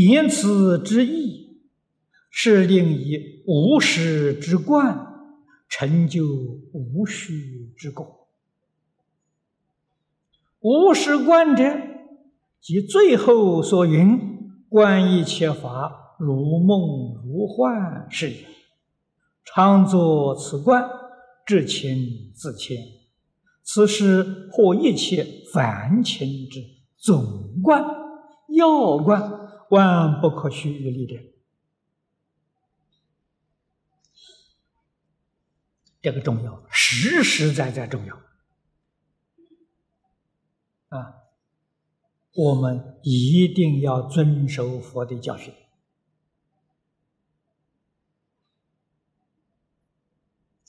言辞之意，是令以无始之观成就无虚之果。无始观者，即最后所云“观一切法如梦如幻”是也。常作此观，至情自谦。此是破一切凡情之总观、要观，万不可须臾力量。这个重要，实实在在重要啊！我们一定要遵守佛的教训。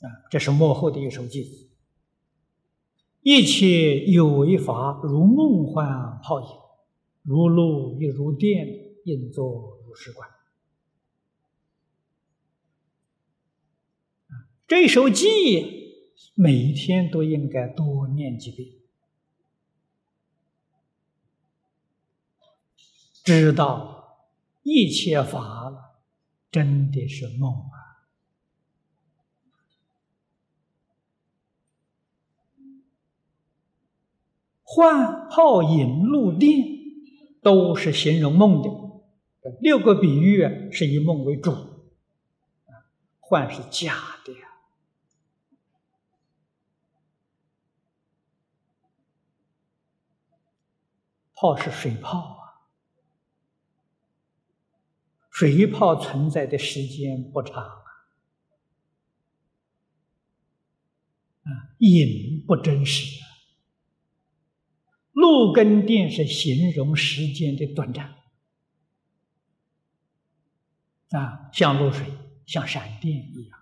啊，这是幕后的一首偈子：“一切有为法，如梦幻泡影，如露亦如电，应作如是观。”这首偈每一天都应该多念几遍，知道一切法了，真的是梦啊！幻泡影露电，都是形容梦的。六个比喻是以梦为主，幻是假的呀。泡是水泡啊，水泡存在的时间不长啊，啊，影不真实。路跟电是形容时间的短暂，啊，像露水，像闪电一样。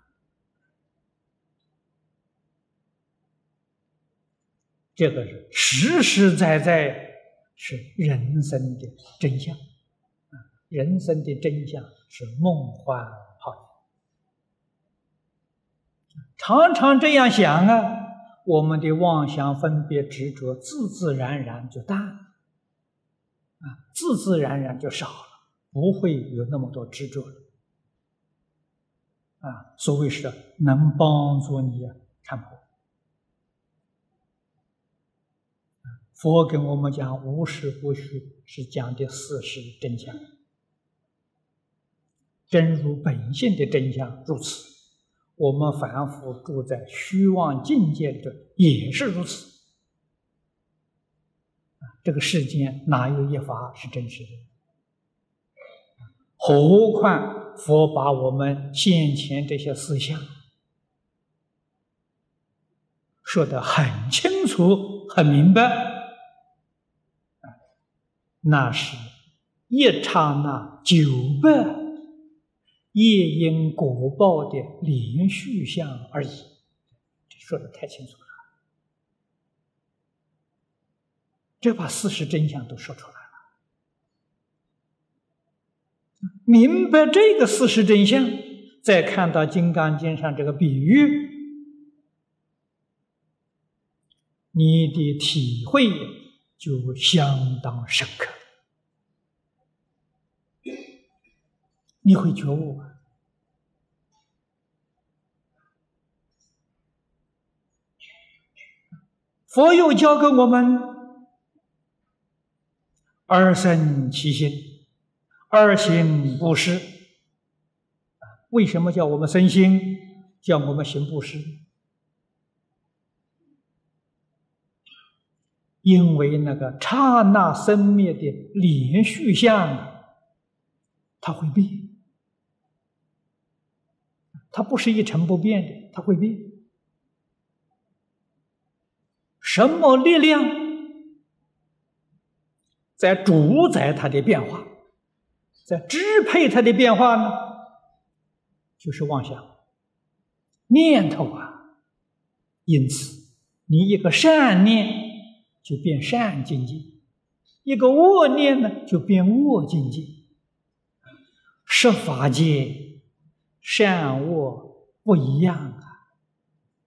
这个是实实在在是人生的真相，啊，人生的真相是梦幻泡影，常常这样想啊。我们的妄想、分别、执着，自自然然就淡了，啊，自自然然就少了，不会有那么多执着了，啊，所谓是能帮助你看破。佛跟我们讲无实不虚，是讲的事实真相，真如本性的真相如此。我们凡夫住在虚妄境界的也是如此。这个世间哪有一法是真实的？何况佛把我们先前这些思想说得很清楚、很明白，那是一刹那九百。业因果报的连续相而已，这说的太清楚了。这把事实真相都说出来了，明白这个事实真相，再看到《金刚经》上这个比喻，你的体会就相当深刻。你会觉悟！佛又教给我们二生其心，二行布施。为什么叫我们生心？叫我们行布施？因为那个刹那生灭的连续相，它会变。它不是一成不变的，它会变。什么力量在主宰它的变化，在支配它的变化呢？就是妄想、念头啊。因此，你一个善念就变善境界，一个恶念呢就变恶境界。十法界。善恶不一样啊，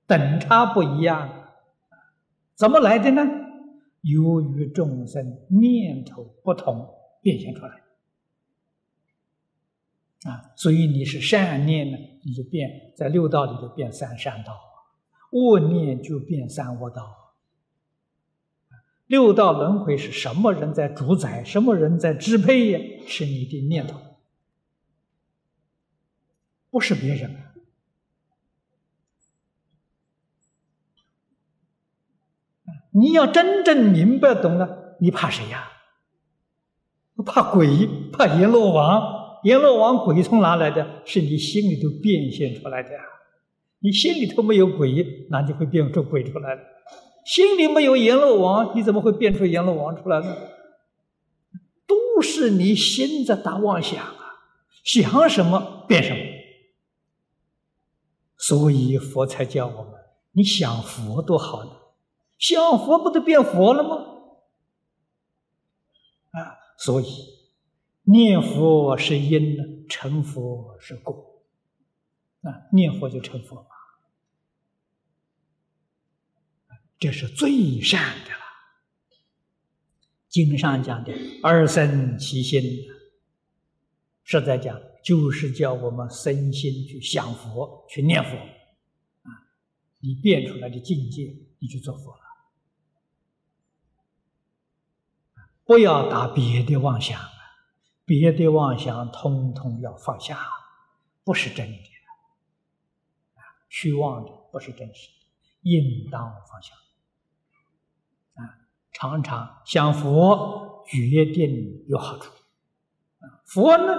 等差不一样，怎么来的呢？由于众生念头不同，变现出来。啊，所以你是善念呢，你就变在六道里就变三善道；恶念就变三恶道。六道轮回是什么人在主宰？什么人在支配呀？是你的念头，不是别人。你要真正明白懂了，你怕谁呀？怕鬼？怕阎罗王？阎罗王鬼从哪来的？是你心里头变现出来的呀。你心里头没有鬼，哪就会变出鬼出来了？心里没有阎罗王，你怎么会变出阎罗王出来呢？都是你心在打妄想啊！想什么变什么。所以佛才教我们：你想佛多好呢？想佛不就变佛了吗？啊，所以。念佛是因，成佛是果。啊，念佛就成佛嘛，这是最善的了。经上讲的“二生其心”，实在讲就是叫我们身心去想佛、去念佛。啊，你变出来的境界，你去做佛了。不要打别的妄想。别的妄想通通要放下，不是真的，啊，虚妄的不是真实的，应当放下。啊，常常想佛，决定有好处。啊，佛呢，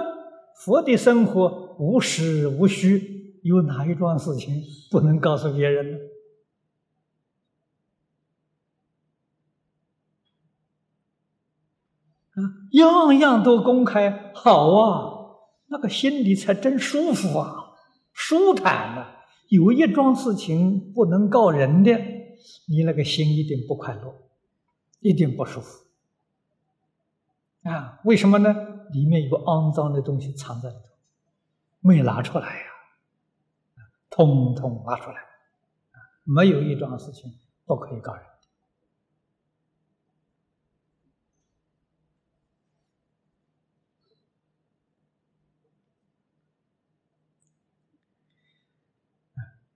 佛的生活无实无虚，有哪一桩事情不能告诉别人呢？样样都公开，好啊，那个心里才真舒服啊，舒坦啊。有一桩事情不能告人的，你那个心一定不快乐，一定不舒服啊。为什么呢？里面有肮脏的东西藏在里头，没拿出来呀，通通拿出来。没有一桩事情不可以告人。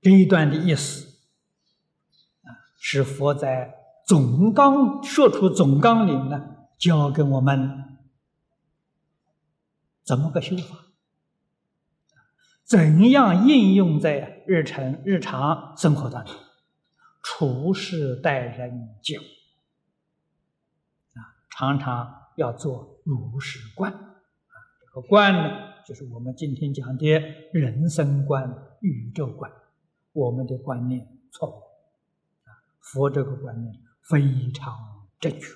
这一段的意思。啊，是佛在总纲说出总纲领呢，教给我们怎么个修法，怎样应用在日常日常生活当中，处事待人接物啊，常常要做如是观。啊，这个观呢，就是我们今天讲的人生观、宇宙观。我们的观念错误啊！佛这个观念非常正确，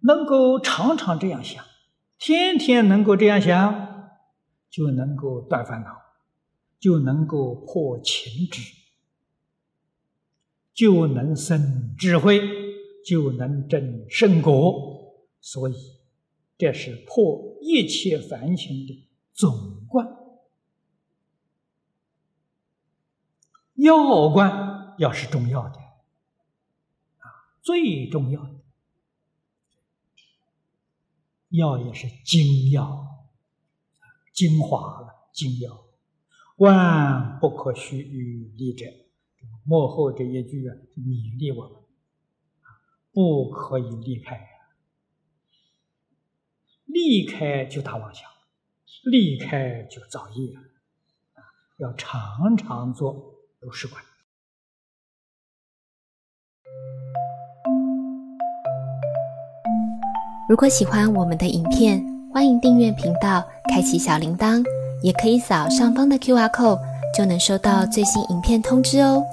能够常常这样想，天天能够这样想，就能够断烦恼，就能够破情执，就能生智慧，就能证圣果。所以，这是破。一切凡情的总观，要观要是重要的啊，最重要的要也是精要，精华了，精要，万不可须臾离者。幕后这一句啊，勉励我们，不可以离开。离开就打妄想，离开就造业啊！要常常做如是观。如果喜欢我们的影片，欢迎订阅频道，开启小铃铛，也可以扫上方的 Q R code，就能收到最新影片通知哦。